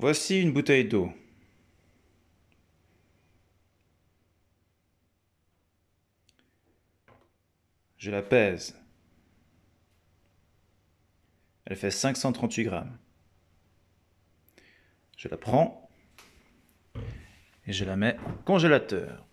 Voici une bouteille d'eau. Je la pèse. Elle fait 538 grammes. Je la prends et je la mets au congélateur.